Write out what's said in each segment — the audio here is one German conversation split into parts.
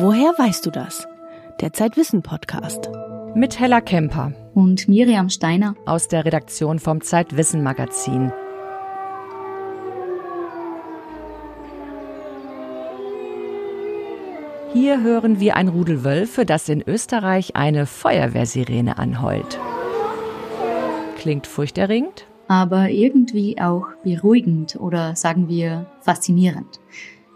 Woher weißt du das? Der Zeitwissen Podcast. Mit Hella Kemper und Miriam Steiner aus der Redaktion vom Zeitwissen Magazin. Hier hören wir ein Rudel Wölfe, das in Österreich eine Feuerwehrsirene anheult. Klingt furchterregend? Aber irgendwie auch beruhigend oder sagen wir faszinierend.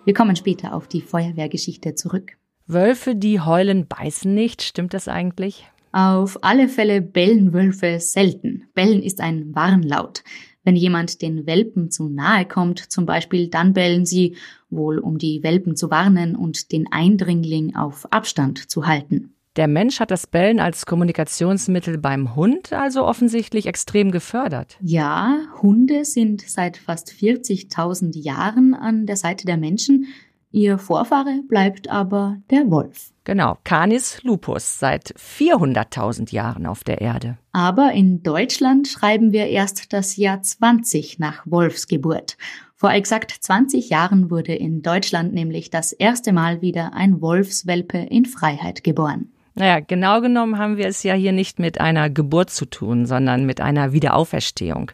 Wir kommen später auf die Feuerwehrgeschichte zurück. Wölfe, die heulen, beißen nicht, stimmt das eigentlich? Auf alle Fälle bellen Wölfe selten. Bellen ist ein Warnlaut. Wenn jemand den Welpen zu nahe kommt, zum Beispiel, dann bellen sie, wohl um die Welpen zu warnen und den Eindringling auf Abstand zu halten. Der Mensch hat das Bellen als Kommunikationsmittel beim Hund also offensichtlich extrem gefördert. Ja, Hunde sind seit fast 40.000 Jahren an der Seite der Menschen. Ihr Vorfahre bleibt aber der Wolf. Genau, Canis lupus, seit 400.000 Jahren auf der Erde. Aber in Deutschland schreiben wir erst das Jahr 20 nach Wolfsgeburt. Vor exakt 20 Jahren wurde in Deutschland nämlich das erste Mal wieder ein Wolfswelpe in Freiheit geboren. Naja, genau genommen haben wir es ja hier nicht mit einer Geburt zu tun, sondern mit einer Wiederauferstehung.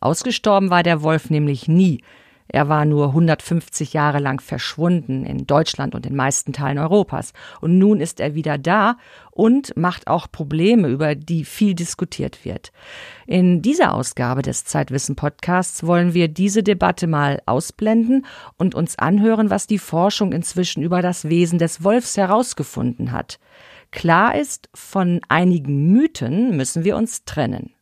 Ausgestorben war der Wolf nämlich nie. Er war nur 150 Jahre lang verschwunden in Deutschland und den meisten Teilen Europas. Und nun ist er wieder da und macht auch Probleme, über die viel diskutiert wird. In dieser Ausgabe des Zeitwissen Podcasts wollen wir diese Debatte mal ausblenden und uns anhören, was die Forschung inzwischen über das Wesen des Wolfs herausgefunden hat. Klar ist, von einigen Mythen müssen wir uns trennen.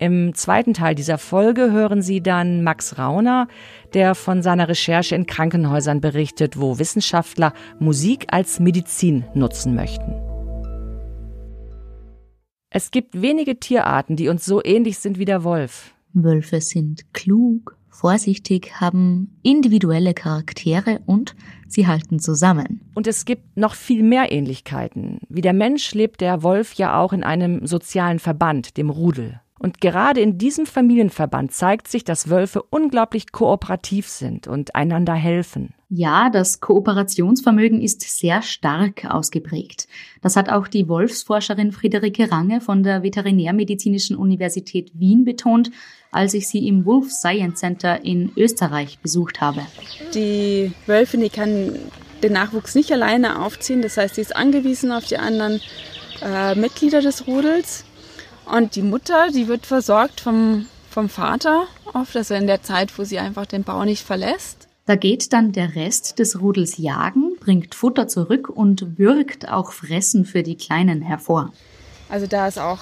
Im zweiten Teil dieser Folge hören Sie dann Max Rauner, der von seiner Recherche in Krankenhäusern berichtet, wo Wissenschaftler Musik als Medizin nutzen möchten. Es gibt wenige Tierarten, die uns so ähnlich sind wie der Wolf. Wölfe sind klug, vorsichtig, haben individuelle Charaktere und sie halten zusammen. Und es gibt noch viel mehr Ähnlichkeiten. Wie der Mensch lebt der Wolf ja auch in einem sozialen Verband, dem Rudel. Und gerade in diesem Familienverband zeigt sich, dass Wölfe unglaublich kooperativ sind und einander helfen. Ja, das Kooperationsvermögen ist sehr stark ausgeprägt. Das hat auch die Wolfsforscherin Friederike Range von der Veterinärmedizinischen Universität Wien betont, als ich sie im Wolf Science Center in Österreich besucht habe. Die Wölfin, die kann den Nachwuchs nicht alleine aufziehen. Das heißt, sie ist angewiesen auf die anderen äh, Mitglieder des Rudels. Und die Mutter, die wird versorgt vom, vom Vater oft, also in der Zeit, wo sie einfach den Bau nicht verlässt. Da geht dann der Rest des Rudels jagen, bringt Futter zurück und wirkt auch Fressen für die Kleinen hervor. Also da ist auch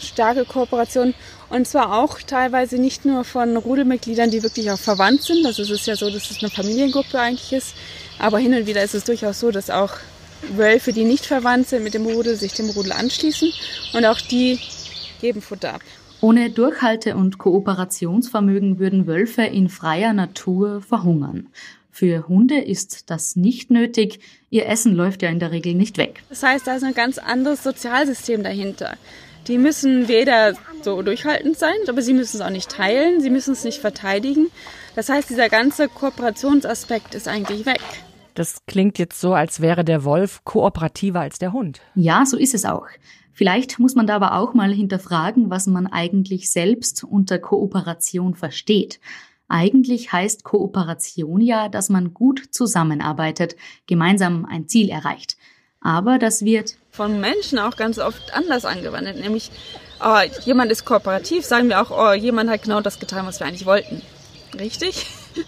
starke Kooperation und zwar auch teilweise nicht nur von Rudelmitgliedern, die wirklich auch verwandt sind. Also es ist ja so, dass es eine Familiengruppe eigentlich ist, aber hin und wieder ist es durchaus so, dass auch Wölfe, die nicht verwandt sind mit dem Rudel, sich dem Rudel anschließen und auch die geben Futter ab. Ohne Durchhalte- und Kooperationsvermögen würden Wölfe in freier Natur verhungern. Für Hunde ist das nicht nötig. Ihr Essen läuft ja in der Regel nicht weg. Das heißt, da ist ein ganz anderes Sozialsystem dahinter. Die müssen weder so durchhaltend sein, aber sie müssen es auch nicht teilen, sie müssen es nicht verteidigen. Das heißt, dieser ganze Kooperationsaspekt ist eigentlich weg. Das klingt jetzt so, als wäre der Wolf kooperativer als der Hund. Ja, so ist es auch. Vielleicht muss man da aber auch mal hinterfragen, was man eigentlich selbst unter Kooperation versteht. Eigentlich heißt Kooperation ja, dass man gut zusammenarbeitet, gemeinsam ein Ziel erreicht. Aber das wird von Menschen auch ganz oft anders angewandt, nämlich oh, jemand ist kooperativ, sagen wir auch, oh, jemand hat genau das getan, was wir eigentlich wollten. Richtig?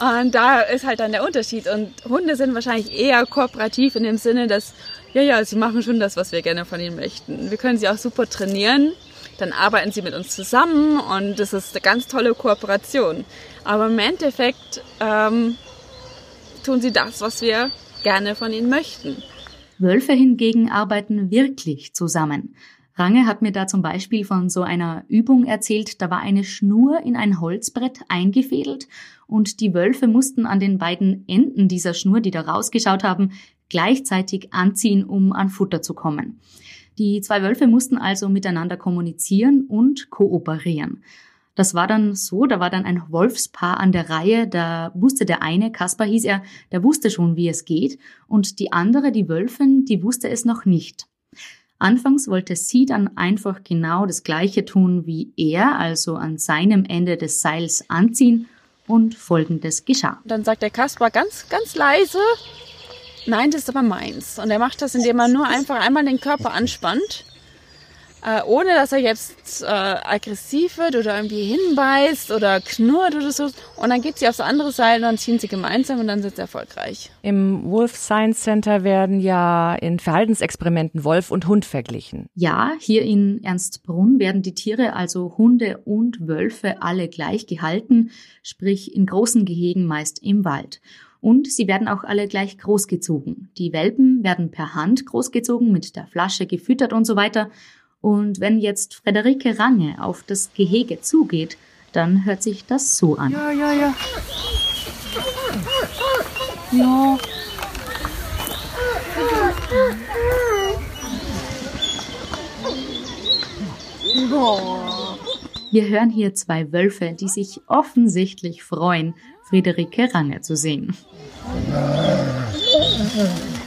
Und da ist halt dann der Unterschied. Und Hunde sind wahrscheinlich eher kooperativ in dem Sinne, dass, ja, ja, sie machen schon das, was wir gerne von ihnen möchten. Wir können sie auch super trainieren. Dann arbeiten sie mit uns zusammen und das ist eine ganz tolle Kooperation. Aber im Endeffekt ähm, tun sie das, was wir gerne von ihnen möchten. Wölfe hingegen arbeiten wirklich zusammen. Range hat mir da zum Beispiel von so einer Übung erzählt, da war eine Schnur in ein Holzbrett eingefädelt und die Wölfe mussten an den beiden Enden dieser Schnur, die da rausgeschaut haben, gleichzeitig anziehen, um an Futter zu kommen. Die zwei Wölfe mussten also miteinander kommunizieren und kooperieren. Das war dann so, da war dann ein Wolfspaar an der Reihe, da wusste der eine, Kaspar hieß er, der wusste schon, wie es geht, und die andere, die Wölfin, die wusste es noch nicht. Anfangs wollte sie dann einfach genau das gleiche tun wie er, also an seinem Ende des Seils anziehen und folgendes geschah. Dann sagt der Kaspar ganz, ganz leise, nein, das ist aber meins. Und er macht das, indem er nur einfach einmal den Körper anspannt äh, ohne dass er jetzt äh, aggressiv wird oder irgendwie hinbeißt oder knurrt oder so. Und dann geht sie aufs andere Seil und dann ziehen sie gemeinsam und dann sind sie erfolgreich. Im Wolf Science Center werden ja in Verhaltensexperimenten Wolf und Hund verglichen. Ja, hier in Ernstbrunn werden die Tiere, also Hunde und Wölfe, alle gleich gehalten, sprich in großen Gehegen meist im Wald. Und sie werden auch alle gleich großgezogen. Die Welpen werden per Hand großgezogen, mit der Flasche gefüttert und so weiter. Und wenn jetzt Frederike Range auf das Gehege zugeht, dann hört sich das so an. Ja, ja, ja. Ja. Wir hören hier zwei Wölfe, die sich offensichtlich freuen, Friederike Range zu sehen.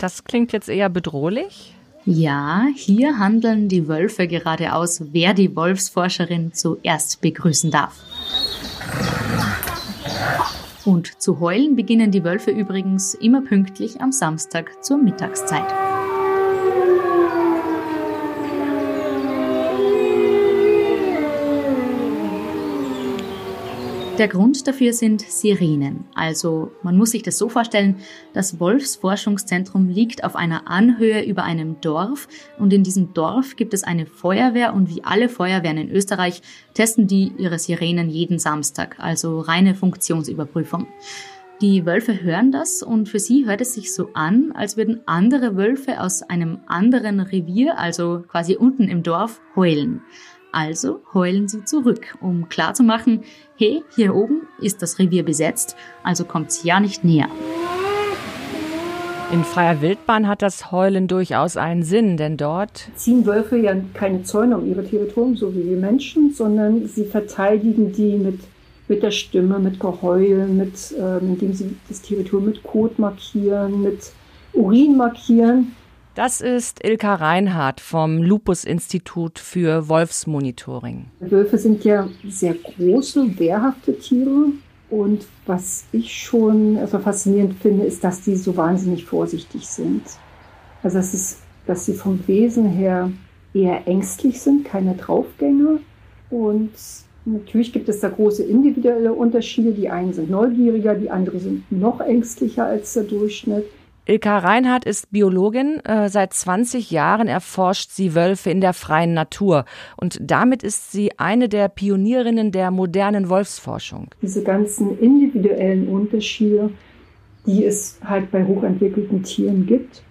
Das klingt jetzt eher bedrohlich. Ja, hier handeln die Wölfe gerade aus, wer die Wolfsforscherin zuerst begrüßen darf. Und zu heulen beginnen die Wölfe übrigens immer pünktlich am Samstag zur Mittagszeit. Der Grund dafür sind Sirenen. Also man muss sich das so vorstellen, das Wolfsforschungszentrum liegt auf einer Anhöhe über einem Dorf und in diesem Dorf gibt es eine Feuerwehr und wie alle Feuerwehren in Österreich testen die ihre Sirenen jeden Samstag, also reine Funktionsüberprüfung. Die Wölfe hören das und für sie hört es sich so an, als würden andere Wölfe aus einem anderen Revier, also quasi unten im Dorf, heulen. Also heulen sie zurück, um klarzumachen, hey, hier oben ist das Revier besetzt, also kommt sie ja nicht näher. In freier Wildbahn hat das Heulen durchaus einen Sinn, denn dort ziehen Wölfe ja keine Zäune um ihre Territorium, so wie wir Menschen, sondern sie verteidigen die mit, mit der Stimme, mit Geheul, mit, äh, indem sie das Territorium mit Kot markieren, mit Urin markieren. Das ist Ilka Reinhardt vom Lupus-Institut für Wolfsmonitoring. Wölfe sind ja sehr große, wehrhafte Tiere. Und was ich schon also faszinierend finde, ist, dass die so wahnsinnig vorsichtig sind. Also es ist, dass sie vom Wesen her eher ängstlich sind, keine Draufgänger. Und natürlich gibt es da große individuelle Unterschiede. Die einen sind neugieriger, die anderen sind noch ängstlicher als der Durchschnitt. Ilka Reinhardt ist Biologin. Äh, seit 20 Jahren erforscht sie Wölfe in der freien Natur. Und damit ist sie eine der Pionierinnen der modernen Wolfsforschung. Diese ganzen individuellen Unterschiede, die es halt bei hochentwickelten Tieren gibt,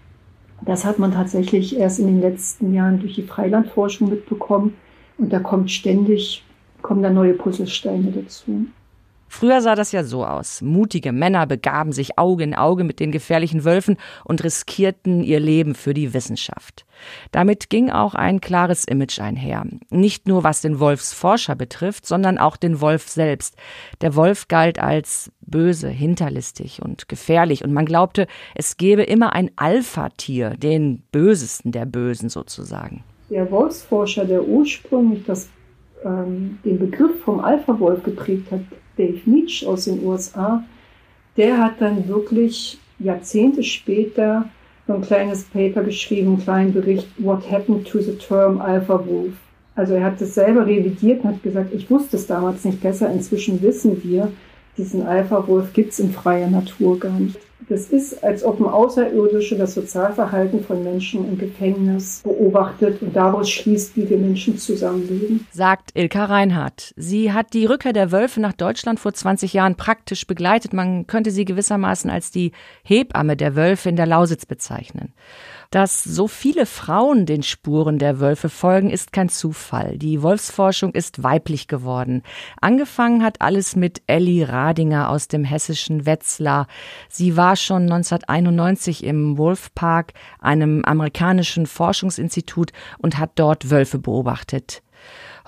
das hat man tatsächlich erst in den letzten Jahren durch die Freilandforschung mitbekommen. Und da kommt ständig, kommen da neue Puzzlesteine dazu. Früher sah das ja so aus. Mutige Männer begaben sich Auge in Auge mit den gefährlichen Wölfen und riskierten ihr Leben für die Wissenschaft. Damit ging auch ein klares Image einher. Nicht nur was den Wolfsforscher betrifft, sondern auch den Wolf selbst. Der Wolf galt als böse, hinterlistig und gefährlich und man glaubte, es gebe immer ein Alpha-Tier, den bösesten der Bösen sozusagen. Der Wolfsforscher, der ursprünglich das, ähm, den Begriff vom Alpha-Wolf geprägt hat, Dave Nietzsche aus den USA, der hat dann wirklich Jahrzehnte später so ein kleines Paper geschrieben, einen kleinen Bericht, What Happened to the Term Alpha Wolf. Also er hat es selber revidiert und hat gesagt, ich wusste es damals nicht besser, inzwischen wissen wir, diesen Alpha-Wolf gibt es in freier Natur gar nicht. Das ist, als ob ein Außerirdische das Sozialverhalten von Menschen im Gefängnis beobachtet und daraus schließt, wie wir Menschen zusammenleben. Sagt Ilka Reinhardt. Sie hat die Rückkehr der Wölfe nach Deutschland vor 20 Jahren praktisch begleitet. Man könnte sie gewissermaßen als die Hebamme der Wölfe in der Lausitz bezeichnen. Dass so viele Frauen den Spuren der Wölfe folgen, ist kein Zufall. Die Wolfsforschung ist weiblich geworden. Angefangen hat alles mit Elli Radinger aus dem hessischen Wetzlar. Sie war schon 1991 im Wolfpark, einem amerikanischen Forschungsinstitut, und hat dort Wölfe beobachtet.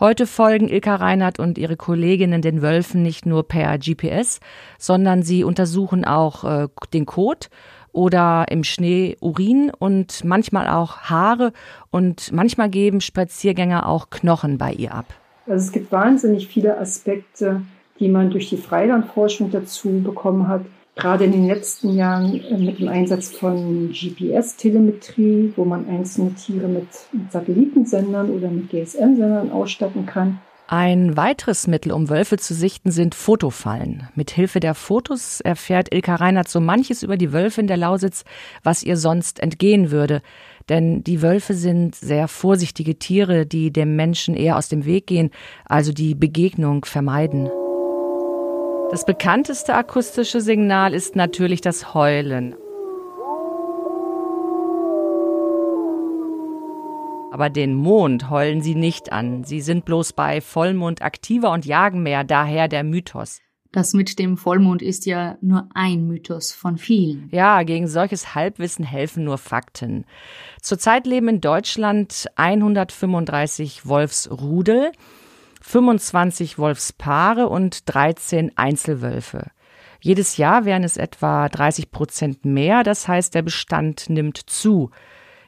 Heute folgen Ilka Reinhardt und ihre Kolleginnen den Wölfen nicht nur per GPS, sondern sie untersuchen auch äh, den Kot oder im Schnee Urin und manchmal auch Haare und manchmal geben Spaziergänger auch Knochen bei ihr ab. Also es gibt wahnsinnig viele Aspekte, die man durch die Freilandforschung dazu bekommen hat. Gerade in den letzten Jahren äh, mit dem Einsatz von GPS-Telemetrie, wo man einzelne Tiere mit Satellitensendern oder mit GSM-Sendern ausstatten kann. Ein weiteres Mittel, um Wölfe zu sichten, sind Fotofallen. Mit Hilfe der Fotos erfährt Ilka Reinhardt so manches über die Wölfe in der Lausitz, was ihr sonst entgehen würde. Denn die Wölfe sind sehr vorsichtige Tiere, die dem Menschen eher aus dem Weg gehen, also die Begegnung vermeiden. Das bekannteste akustische Signal ist natürlich das Heulen. Aber den Mond heulen sie nicht an. Sie sind bloß bei Vollmond aktiver und jagen mehr, daher der Mythos. Das mit dem Vollmond ist ja nur ein Mythos von vielen. Ja, gegen solches Halbwissen helfen nur Fakten. Zurzeit leben in Deutschland 135 Wolfsrudel, 25 Wolfspaare und 13 Einzelwölfe. Jedes Jahr wären es etwa 30 Prozent mehr, das heißt, der Bestand nimmt zu.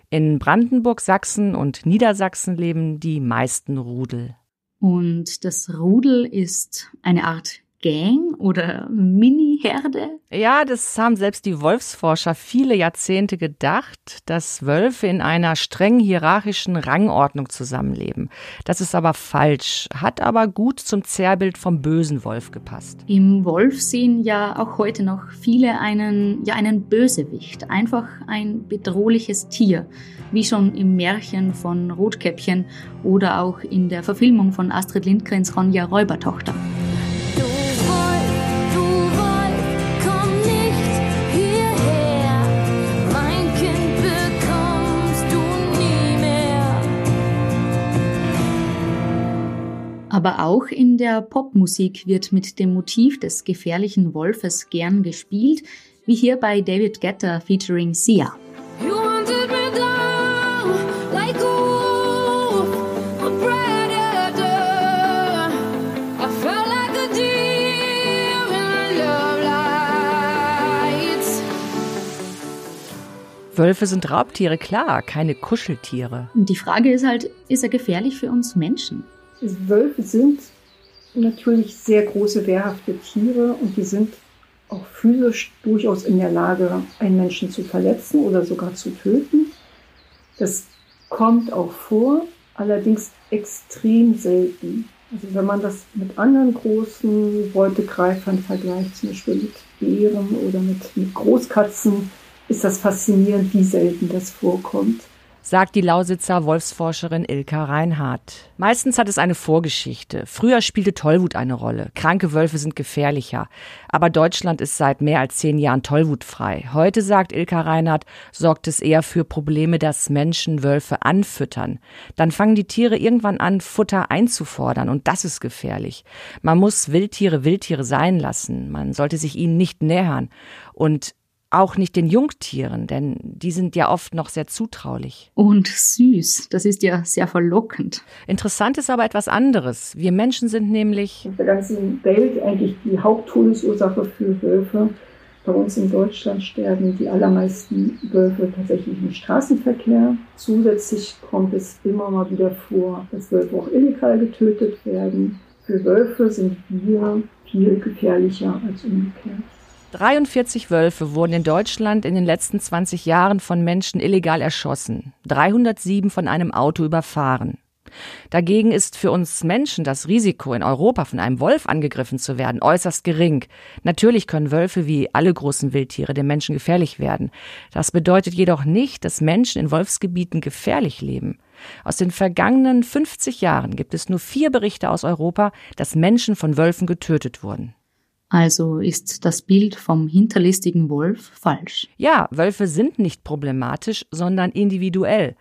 In Brandenburg, Sachsen und Niedersachsen leben die meisten Rudel. Und das Rudel ist eine Art Gang oder Mini-Herde? Ja, das haben selbst die Wolfsforscher viele Jahrzehnte gedacht, dass Wölfe in einer streng hierarchischen Rangordnung zusammenleben. Das ist aber falsch, hat aber gut zum Zerrbild vom bösen Wolf gepasst. Im Wolf sehen ja auch heute noch viele einen, ja, einen Bösewicht, einfach ein bedrohliches Tier, wie schon im Märchen von Rotkäppchen oder auch in der Verfilmung von Astrid Lindgrens Ronja Räubertochter. Aber auch in der Popmusik wird mit dem Motiv des gefährlichen Wolfes gern gespielt, wie hier bei David Guetta featuring Sia. Wölfe sind Raubtiere, klar, keine Kuscheltiere. Und die Frage ist halt, ist er gefährlich für uns Menschen? Wölfe sind natürlich sehr große, wehrhafte Tiere und die sind auch physisch durchaus in der Lage, einen Menschen zu verletzen oder sogar zu töten. Das kommt auch vor, allerdings extrem selten. Also wenn man das mit anderen großen Beutegreifern vergleicht, zum Beispiel mit Bären oder mit, mit Großkatzen, ist das faszinierend, wie selten das vorkommt sagt die Lausitzer Wolfsforscherin Ilka Reinhardt. Meistens hat es eine Vorgeschichte. Früher spielte Tollwut eine Rolle. Kranke Wölfe sind gefährlicher. Aber Deutschland ist seit mehr als zehn Jahren tollwutfrei. Heute, sagt Ilka Reinhardt, sorgt es eher für Probleme, dass Menschen Wölfe anfüttern. Dann fangen die Tiere irgendwann an, Futter einzufordern und das ist gefährlich. Man muss Wildtiere Wildtiere sein lassen. Man sollte sich ihnen nicht nähern. Und auch nicht den Jungtieren, denn die sind ja oft noch sehr zutraulich. Und süß, das ist ja sehr verlockend. Interessant ist aber etwas anderes. Wir Menschen sind nämlich. In der ganzen Welt eigentlich die Haupttodesursache für Wölfe. Bei uns in Deutschland sterben die allermeisten Wölfe tatsächlich im Straßenverkehr. Zusätzlich kommt es immer mal wieder vor, dass Wölfe auch illegal getötet werden. Für Wölfe sind wir viel gefährlicher als umgekehrt. 43 Wölfe wurden in Deutschland in den letzten 20 Jahren von Menschen illegal erschossen, 307 von einem Auto überfahren. Dagegen ist für uns Menschen das Risiko, in Europa von einem Wolf angegriffen zu werden, äußerst gering. Natürlich können Wölfe wie alle großen Wildtiere dem Menschen gefährlich werden. Das bedeutet jedoch nicht, dass Menschen in Wolfsgebieten gefährlich leben. Aus den vergangenen 50 Jahren gibt es nur vier Berichte aus Europa, dass Menschen von Wölfen getötet wurden. Also ist das Bild vom hinterlistigen Wolf falsch. Ja, Wölfe sind nicht problematisch, sondern individuell.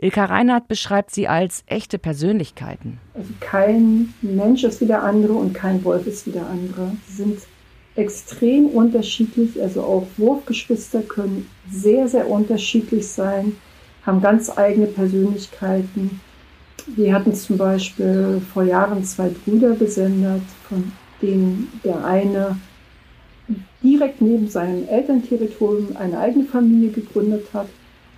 Ilka Reinhardt beschreibt sie als echte Persönlichkeiten. Also kein Mensch ist wie der andere und kein Wolf ist wie der andere. Sie sind extrem unterschiedlich, also auch Wurfgeschwister können sehr, sehr unterschiedlich sein, haben ganz eigene Persönlichkeiten. Wir hatten zum Beispiel vor Jahren zwei Brüder besendet, von denen der eine direkt neben seinem Elternterritorium eine eigene Familie gegründet hat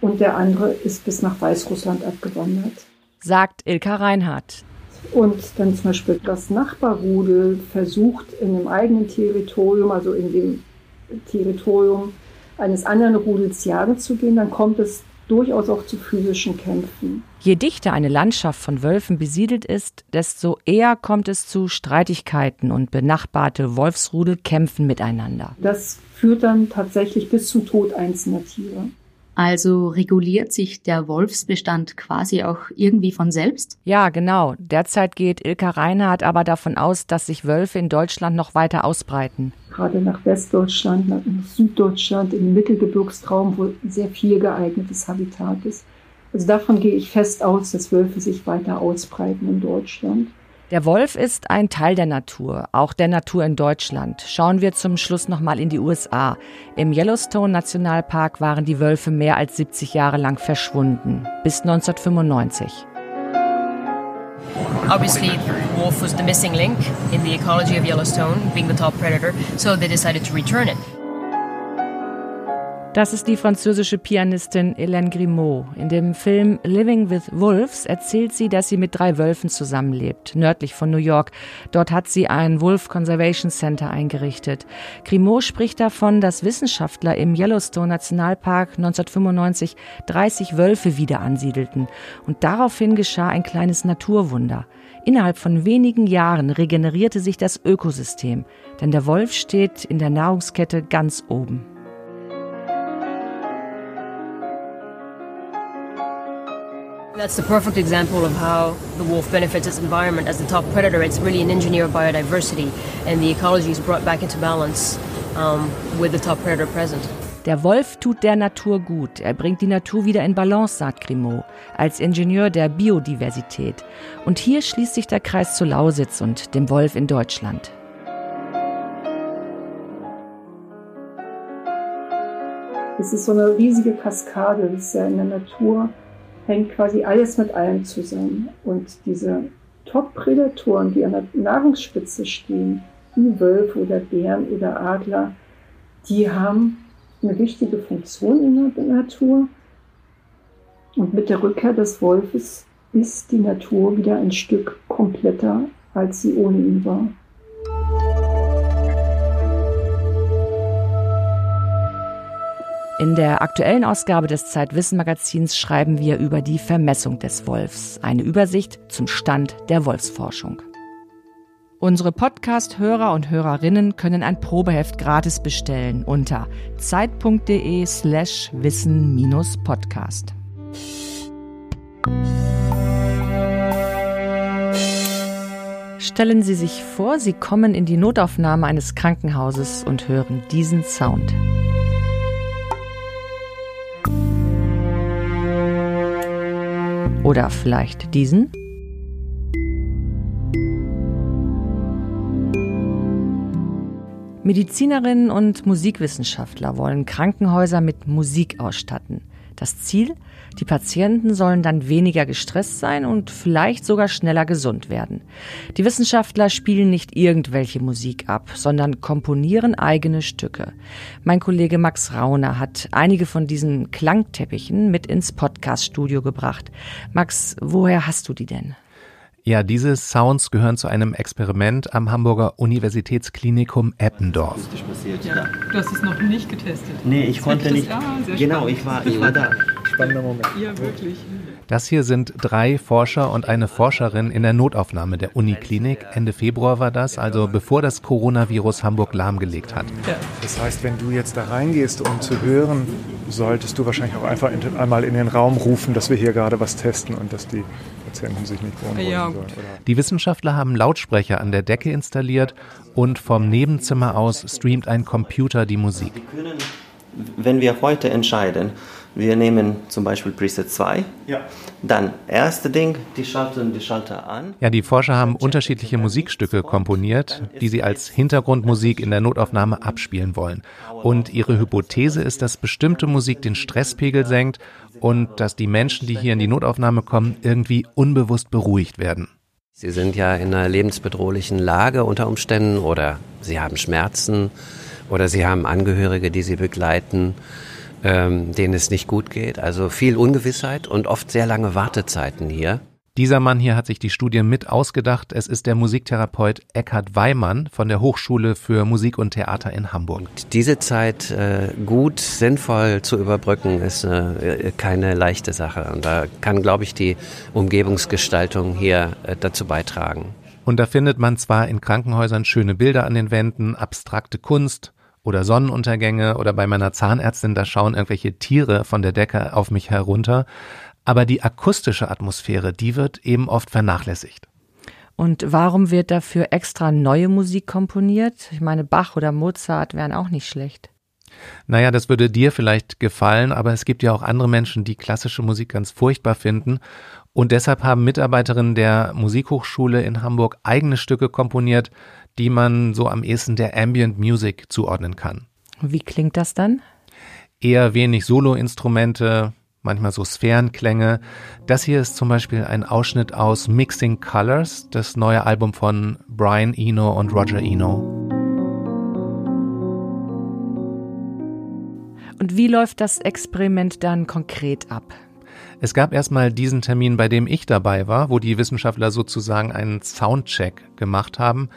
und der andere ist bis nach Weißrussland abgewandert. Sagt Ilka Reinhardt. Und dann zum Beispiel das Nachbarrudel versucht in dem eigenen Territorium, also in dem Territorium eines anderen Rudels jagen zu gehen, dann kommt es durchaus auch zu physischen Kämpfen. Je dichter eine Landschaft von Wölfen besiedelt ist, desto eher kommt es zu Streitigkeiten und benachbarte Wolfsrudel kämpfen miteinander. Das führt dann tatsächlich bis zum Tod einzelner Tiere. Also reguliert sich der Wolfsbestand quasi auch irgendwie von selbst? Ja, genau. Derzeit geht Ilka Reinhardt aber davon aus, dass sich Wölfe in Deutschland noch weiter ausbreiten. Gerade nach Westdeutschland, nach Süddeutschland, im Mittelgebirgstraum, wo sehr viel geeignetes Habitat ist. Also davon gehe ich fest aus, dass Wölfe sich weiter ausbreiten in Deutschland. Der Wolf ist ein Teil der Natur, auch der Natur in Deutschland. Schauen wir zum Schluss nochmal in die USA. Im Yellowstone Nationalpark waren die Wölfe mehr als 70 Jahre lang verschwunden, bis 1995. Obviously, wolf was the missing link in the ecology of Yellowstone, being the top predator, so they decided to return it. Das ist die französische Pianistin Hélène Grimaud. In dem Film Living with Wolves erzählt sie, dass sie mit drei Wölfen zusammenlebt, nördlich von New York. Dort hat sie ein Wolf Conservation Center eingerichtet. Grimaud spricht davon, dass Wissenschaftler im Yellowstone Nationalpark 1995 30 Wölfe wieder ansiedelten. Und daraufhin geschah ein kleines Naturwunder. Innerhalb von wenigen Jahren regenerierte sich das Ökosystem, denn der Wolf steht in der Nahrungskette ganz oben. That's the perfect example of how the wolf benefits its environment. As the top predator, it's really an engineer of biodiversity, and the ecology is brought back into balance um, with the top predator present. Der Wolf tut der Natur gut. Er bringt die Natur wieder in Balance, sagt Grimaud, als Ingenieur der Biodiversität. Und hier schließt sich der Kreis zu Lausitz und dem Wolf in Deutschland. Es ist so eine riesige Kaskade, das ist ja in der Natur hängt quasi alles mit allem zusammen. Und diese Top-Prädatoren, die an der Nahrungsspitze stehen, wie Wölfe oder Bären oder Adler, die haben eine wichtige Funktion in der Natur. Und mit der Rückkehr des Wolfes ist die Natur wieder ein Stück kompletter, als sie ohne ihn war. In der aktuellen Ausgabe des Zeitwissen-Magazins schreiben wir über die Vermessung des Wolfs, eine Übersicht zum Stand der Wolfsforschung. Unsere Podcast-Hörer und Hörerinnen können ein Probeheft gratis bestellen unter zeit.de slash wissen-podcast. Stellen Sie sich vor, Sie kommen in die Notaufnahme eines Krankenhauses und hören diesen Sound. Oder vielleicht diesen? Medizinerinnen und Musikwissenschaftler wollen Krankenhäuser mit Musik ausstatten. Das Ziel? Die Patienten sollen dann weniger gestresst sein und vielleicht sogar schneller gesund werden. Die Wissenschaftler spielen nicht irgendwelche Musik ab, sondern komponieren eigene Stücke. Mein Kollege Max Rauner hat einige von diesen Klangteppichen mit ins Podcaststudio gebracht. Max, woher hast du die denn? Ja, diese Sounds gehören zu einem Experiment am Hamburger Universitätsklinikum Eppendorf. Ja, du hast es noch nicht getestet. Nee, ich konnte nicht. Ah, genau, ich war, ich war da. Spannender Moment. Ja, wirklich. Das hier sind drei Forscher und eine Forscherin in der Notaufnahme der Uniklinik. Ende Februar war das, also bevor das Coronavirus Hamburg lahmgelegt hat. Das heißt, wenn du jetzt da reingehst, um zu hören, solltest du wahrscheinlich auch einfach in, einmal in den Raum rufen, dass wir hier gerade was testen und dass die Patienten sich nicht beunruhigen Ja, sollen. Die Wissenschaftler haben Lautsprecher an der Decke installiert und vom Nebenzimmer aus streamt ein Computer die Musik. Wenn wir heute entscheiden, Wir nehmen zum Beispiel Preset 2. Ja. Dann, erste Ding, die schalten die Schalter an. Ja, die Forscher haben unterschiedliche Musikstücke komponiert, die sie als Hintergrundmusik in der Notaufnahme abspielen wollen. Und ihre Hypothese ist, dass bestimmte Musik den Stresspegel senkt und dass die Menschen, die hier in die Notaufnahme kommen, irgendwie unbewusst beruhigt werden. Sie sind ja in einer lebensbedrohlichen Lage unter Umständen oder sie haben Schmerzen oder sie haben Angehörige, die sie begleiten ähm, denen es nicht gut geht. Also viel Ungewissheit und oft sehr lange Wartezeiten hier. Dieser Mann hier hat sich die Studie mit ausgedacht. Es ist der Musiktherapeut Eckhard Weimann von der Hochschule für Musik und Theater in Hamburg. Und diese Zeit äh, gut, sinnvoll zu überbrücken, ist äh, keine leichte Sache. Und da kann, glaube ich, die Umgebungsgestaltung hier äh, dazu beitragen. Und da findet man zwar in Krankenhäusern schöne Bilder an den Wänden, abstrakte Kunst, oder Sonnenuntergänge oder bei meiner Zahnärztin, da schauen irgendwelche Tiere von der Decke auf mich herunter. Aber die akustische Atmosphäre, die wird eben oft vernachlässigt. Und warum wird dafür extra neue Musik komponiert? Ich meine, Bach oder Mozart wären auch nicht schlecht. Naja, das würde dir vielleicht gefallen, aber es gibt ja auch andere Menschen, die klassische Musik ganz furchtbar finden. Und deshalb haben Mitarbeiterinnen der Musikhochschule in Hamburg eigene Stücke komponiert, die man so am ehesten der Ambient Music zuordnen kann. Wie klingt das dann? Eher wenig Soloinstrumente, manchmal so Sphärenklänge. Das hier ist zum Beispiel ein Ausschnitt aus Mixing Colors, das neue Album von Brian Eno und Roger Eno. Und wie läuft das Experiment dann konkret ab? Es gab erstmal diesen Termin, bei dem ich dabei war, wo die Wissenschaftler sozusagen einen Soundcheck gemacht haben.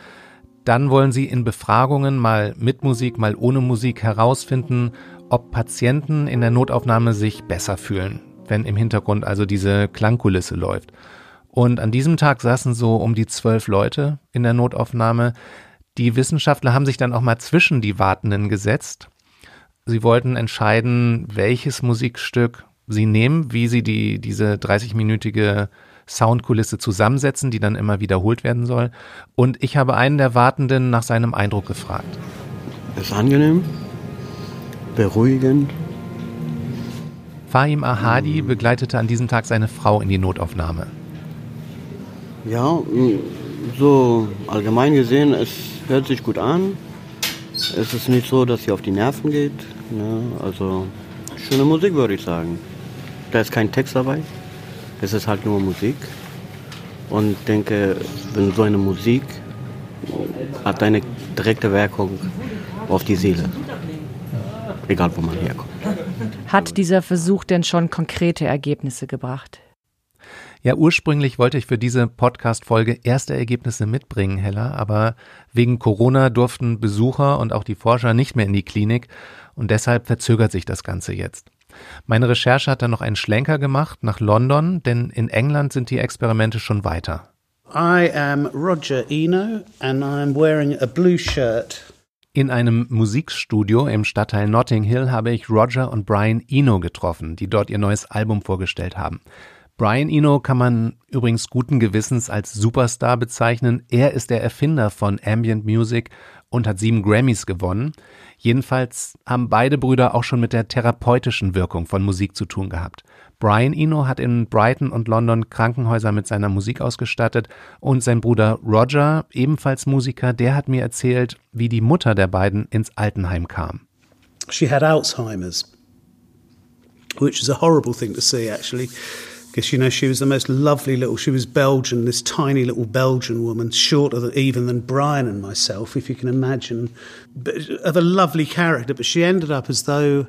Dann wollen sie in Befragungen mal mit Musik, mal ohne Musik herausfinden, ob Patienten in der Notaufnahme sich besser fühlen, wenn im Hintergrund also diese Klangkulisse läuft. Und an diesem Tag saßen so um die zwölf Leute in der Notaufnahme. Die Wissenschaftler haben sich dann auch mal zwischen die Wartenden gesetzt. Sie wollten entscheiden, welches Musikstück sie nehmen, wie sie die, diese 30-minütige Soundkulisse zusammensetzen, die dann immer wiederholt werden soll. Und ich habe einen der Wartenden nach seinem Eindruck gefragt. Es ist angenehm, beruhigend. Fahim Ahadi begleitete an diesem Tag seine Frau in die Notaufnahme. Ja, so allgemein gesehen, es hört sich gut an. Es ist nicht so, dass sie auf die Nerven geht. Ne? Also schöne Musik, würde ich sagen. Da ist kein Text dabei. Es ist halt nur Musik. Und denke, wenn so eine Musik hat eine direkte Wirkung auf die Seele. Egal, wo man herkommt. Hat dieser Versuch denn schon konkrete Ergebnisse gebracht? Ja, ursprünglich wollte ich für diese Podcast-Folge erste Ergebnisse mitbringen, Hella, aber wegen Corona durften Besucher und auch die Forscher nicht mehr in die Klinik und deshalb verzögert sich das Ganze jetzt. Meine Recherche hat dann noch einen Schlenker gemacht nach London, denn in England sind die Experimente schon weiter. I am Roger Eno and I'm wearing a blue shirt. In einem Musikstudio im Stadtteil Notting Hill habe ich Roger und Brian Eno getroffen, die dort ihr neues Album vorgestellt haben. Brian Eno kann man übrigens guten Gewissens als Superstar bezeichnen. Er ist der Erfinder von Ambient Music und hat sieben Grammys gewonnen. Jedenfalls haben beide Brüder auch schon mit der therapeutischen Wirkung von Musik zu tun gehabt. Brian Eno hat in Brighton und London Krankenhäuser mit seiner Musik ausgestattet und sein Bruder Roger, ebenfalls Musiker, der hat mir erzählt, wie die Mutter der beiden ins Altenheim kam. She had Alzheimer's, which is a horrible thing to see actually. Because you know she was the most lovely little. She was Belgian, this tiny little Belgian woman, shorter even than Brian and myself, if you can imagine, but of a lovely character. But she ended up as though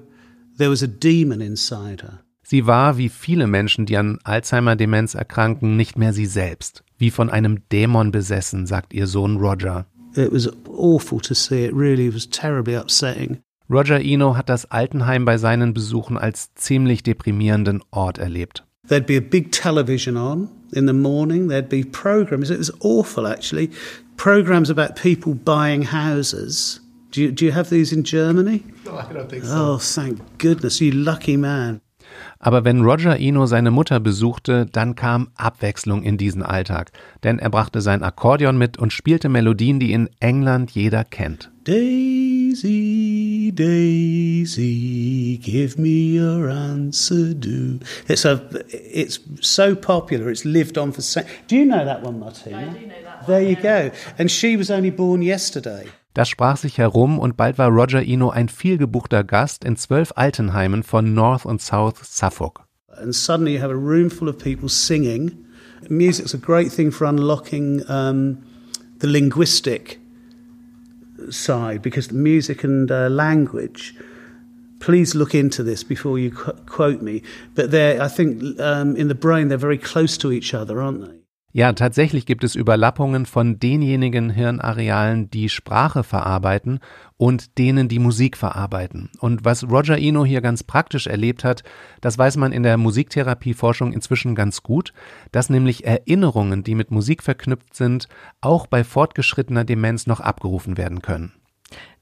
there was a demon inside her. Sie war, wie viele Menschen, die an Alzheimer-Demenz erkranken, nicht mehr sie selbst, wie von einem Dämon besessen, sagt ihr Sohn Roger. It was awful to see. It really was terribly upsetting. Roger Eno hat das Altenheim bei seinen Besuchen als ziemlich deprimierenden Ort erlebt. There'd be a big television on in the morning. There'd be programs. It was awful, actually. Programs about people buying houses. Do you, do you have these in Germany? No, I don't think so. Oh, thank goodness, you lucky man. Aber wenn Roger Eno seine Mutter besuchte, dann kam Abwechslung in diesen Alltag. Denn er brachte sein Akkordeon mit und spielte Melodien, die in England jeder kennt. Days Daisy, Daisy, give me your answer, do. It's a, it's so popular. It's lived on for. Do you know that one, Martina? I do know that. There you go. And she was only born yesterday. Das sprach sich herum und bald war Roger Eno ein vielgebuchter Gast in zwölf Altenheimen von North und South Suffolk. And suddenly you have a room full of people singing. Music's a great thing for unlocking um, the linguistic side because the music and uh, language. Please look into this before you qu quote me. But they're, I think, um, in the brain, they're very close to each other, aren't they? Ja, tatsächlich gibt es Überlappungen von denjenigen Hirnarealen, die Sprache verarbeiten und denen, die Musik verarbeiten. Und was Roger Eno hier ganz praktisch erlebt hat, das weiß man in der Musiktherapieforschung inzwischen ganz gut, dass nämlich Erinnerungen, die mit Musik verknüpft sind, auch bei fortgeschrittener Demenz noch abgerufen werden können.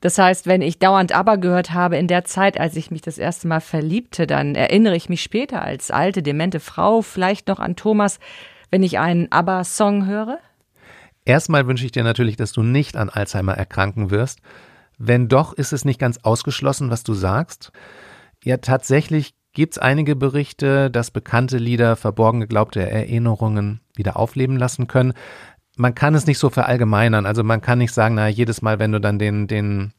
Das heißt, wenn ich dauernd aber gehört habe in der Zeit, als ich mich das erste Mal verliebte, dann erinnere ich mich später als alte, demente Frau vielleicht noch an Thomas, wenn ich einen ABBA-Song höre? Erstmal wünsche ich dir natürlich, dass du nicht an Alzheimer erkranken wirst. Wenn doch, ist es nicht ganz ausgeschlossen, was du sagst. Ja, tatsächlich gibt es einige Berichte, dass bekannte Lieder verborgen geglaubte Erinnerungen wieder aufleben lassen können. Man kann es nicht so verallgemeinern. Also man kann nicht sagen, na, jedes Mal, wenn du dann den, den,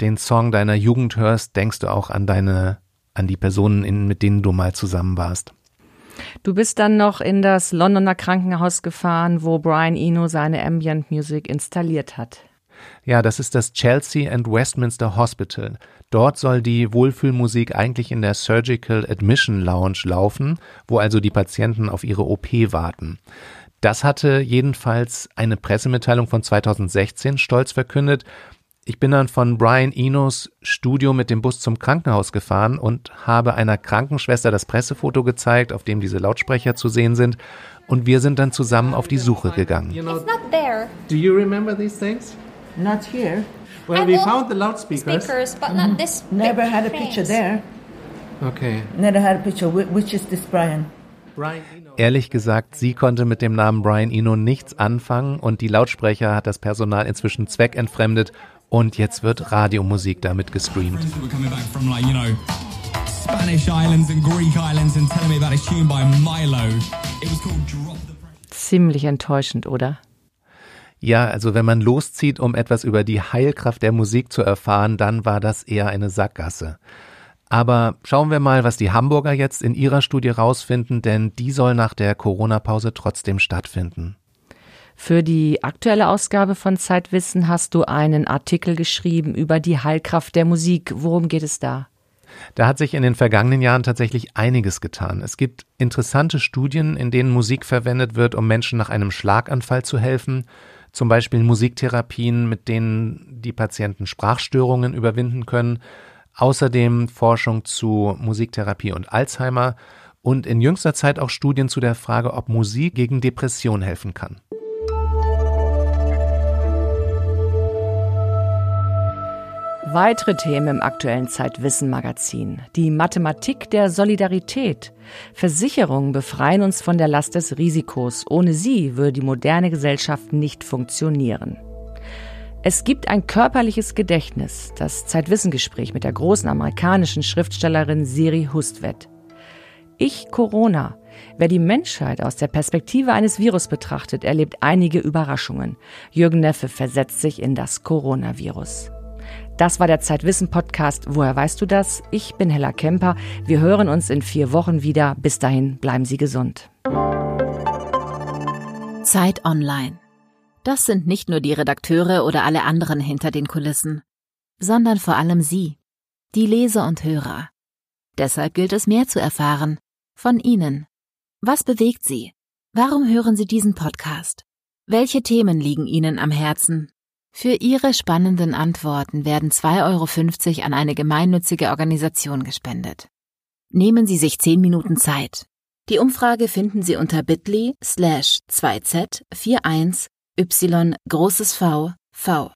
den Song deiner Jugend hörst, denkst du auch an deine, an die Personen, in, mit denen du mal zusammen warst. Du bist dann noch in das Londoner Krankenhaus gefahren, wo Brian Eno seine Ambient Music installiert hat. Ja, das ist das Chelsea and Westminster Hospital. Dort soll die Wohlfühlmusik eigentlich in der Surgical Admission Lounge laufen, wo also die Patienten auf ihre OP warten. Das hatte jedenfalls eine Pressemitteilung von 2016 stolz verkündet ich bin dann von Brian Enos Studio mit dem Bus zum Krankenhaus gefahren und habe einer Krankenschwester das Pressefoto gezeigt, auf dem diese Lautsprecher zu sehen sind. Und wir sind dann zusammen auf die Suche gegangen. It's not there. Do you remember these things? Not here. Well, we found the loudspeakers. Speakers, but not this. Never had a picture there. Okay. Never had a picture. Which is this Brian? Ehrlich gesagt, sie konnte mit dem Namen Brian Eno nichts anfangen und die Lautsprecher hat das Personal inzwischen zweckentfremdet und jetzt wird Radiomusik damit gestreamt. Ziemlich enttäuschend, oder? Ja, also wenn man loszieht, um etwas über die Heilkraft der Musik zu erfahren, dann war das eher eine Sackgasse. Aber schauen wir mal, was die Hamburger jetzt in ihrer Studie rausfinden, denn die soll nach der Corona-Pause trotzdem stattfinden. Für die aktuelle Ausgabe von Zeitwissen hast du einen Artikel geschrieben über die Heilkraft der Musik. Worum geht es da? Da hat sich in den vergangenen Jahren tatsächlich einiges getan. Es gibt interessante Studien, in denen Musik verwendet wird, um Menschen nach einem Schlaganfall zu helfen. Zum Beispiel Musiktherapien, mit denen die Patienten Sprachstörungen überwinden können. Außerdem Forschung zu Musiktherapie und Alzheimer. Und in jüngster Zeit auch Studien zu der Frage, ob Musik gegen Depression helfen kann. Weitere Themen im aktuellen Zeitwissen-Magazin. Die Mathematik der Solidarität. Versicherungen befreien uns von der Last des Risikos. Ohne sie würde die moderne Gesellschaft nicht funktionieren. Es gibt ein körperliches Gedächtnis. Das Zeitwissengespräch mit der großen amerikanischen Schriftstellerin Siri Hustvedt. Ich Corona. Wer die Menschheit aus der Perspektive eines Virus betrachtet, erlebt einige Überraschungen. Jürgen Neffe versetzt sich in das Coronavirus. Das war der Zeitwissen-Podcast. Woher weißt du das? Ich bin Hella Kemper. Wir hören uns in vier Wochen wieder. Bis dahin bleiben Sie gesund. Zeit Online. Das sind nicht nur die Redakteure oder alle anderen hinter den Kulissen, sondern vor allem Sie, die Leser und Hörer. Deshalb gilt es mehr zu erfahren. Von Ihnen. Was bewegt Sie? Warum hören Sie diesen Podcast? Welche Themen liegen Ihnen am Herzen? Für Ihre spannenden Antworten werden 2,50 Euro an eine gemeinnützige Organisation gespendet. Nehmen Sie sich 10 Minuten Zeit. Die Umfrage finden Sie unter bit.ly slash 2z41 y großes V V.